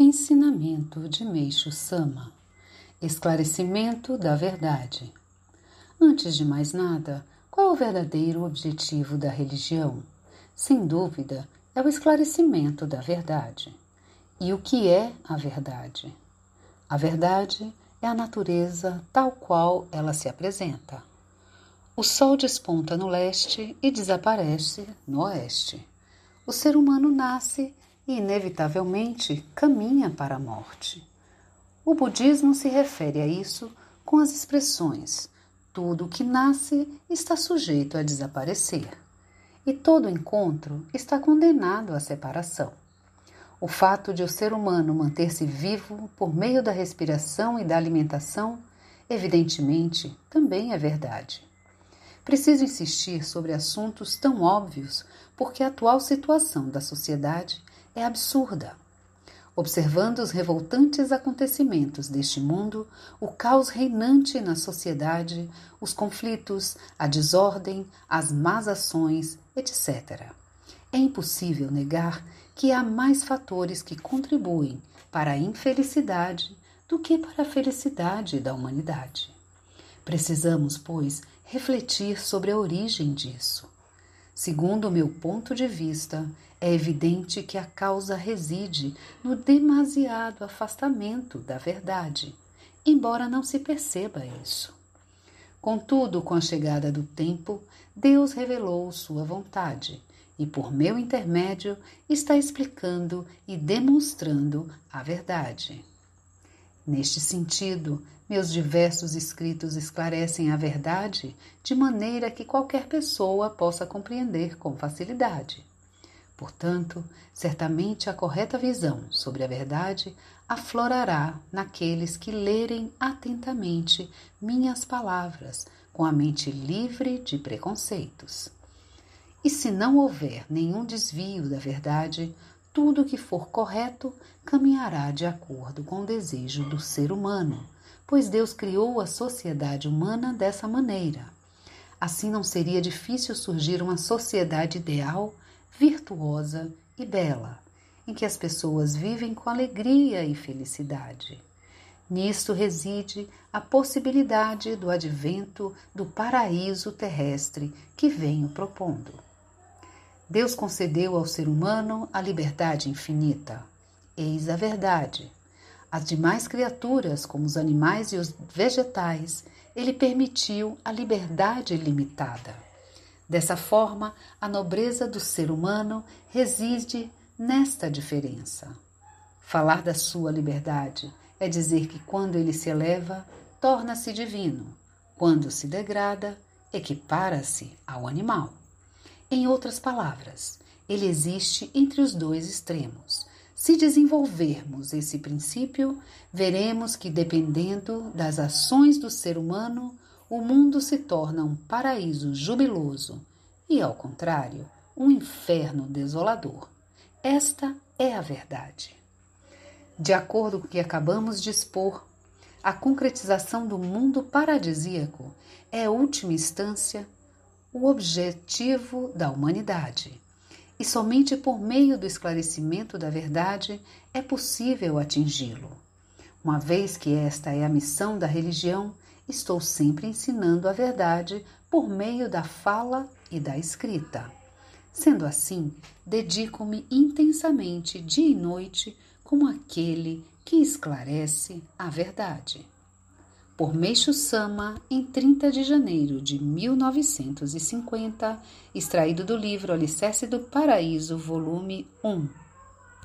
Ensinamento de Meixo Sama Esclarecimento da verdade. Antes de mais nada, qual é o verdadeiro objetivo da religião? Sem dúvida, é o esclarecimento da verdade. E o que é a verdade? A verdade é a natureza tal qual ela se apresenta. O sol desponta no leste e desaparece no oeste. O ser humano nasce e, inevitavelmente, caminha para a morte. O budismo se refere a isso com as expressões: tudo que nasce está sujeito a desaparecer, e todo encontro está condenado à separação. O fato de o ser humano manter-se vivo por meio da respiração e da alimentação, evidentemente, também é verdade. Preciso insistir sobre assuntos tão óbvios porque a atual situação da sociedade é absurda. Observando os revoltantes acontecimentos deste mundo, o caos reinante na sociedade, os conflitos, a desordem, as más ações, etc. É impossível negar que há mais fatores que contribuem para a infelicidade do que para a felicidade da humanidade. Precisamos, pois, refletir sobre a origem disso. Segundo o meu ponto de vista, é evidente que a causa reside no demasiado afastamento da verdade, embora não se perceba isso. Contudo, com a chegada do tempo, Deus revelou sua vontade e, por meu intermédio, está explicando e demonstrando a verdade. Neste sentido, meus diversos escritos esclarecem a verdade de maneira que qualquer pessoa possa compreender com facilidade. Portanto, certamente a correta visão sobre a verdade aflorará naqueles que lerem atentamente minhas palavras com a mente livre de preconceitos. E se não houver nenhum desvio da verdade, tudo que for correto caminhará de acordo com o desejo do ser humano pois Deus criou a sociedade humana dessa maneira. Assim não seria difícil surgir uma sociedade ideal, virtuosa e bela, em que as pessoas vivem com alegria e felicidade. Nisto reside a possibilidade do advento do paraíso terrestre que venho propondo. Deus concedeu ao ser humano a liberdade infinita. Eis a verdade. As demais criaturas, como os animais e os vegetais, ele permitiu a liberdade limitada. Dessa forma, a nobreza do ser humano reside nesta diferença. Falar da sua liberdade é dizer que quando ele se eleva, torna-se divino, quando se degrada, equipara-se ao animal. Em outras palavras, ele existe entre os dois extremos se desenvolvermos esse princípio, veremos que, dependendo das ações do ser humano, o mundo se torna um paraíso jubiloso e, ao contrário, um inferno desolador. Esta é a verdade. De acordo com o que acabamos de expor, a concretização do mundo paradisíaco é, a última instância, o objetivo da humanidade e somente por meio do esclarecimento da verdade é possível atingi-lo. Uma vez que esta é a missão da religião, estou sempre ensinando a verdade por meio da fala e da escrita. Sendo assim, dedico-me intensamente dia e noite como aquele que esclarece a verdade por Meixo Sama em 30 de janeiro de 1950, extraído do livro Alicerce do Paraíso, volume 1.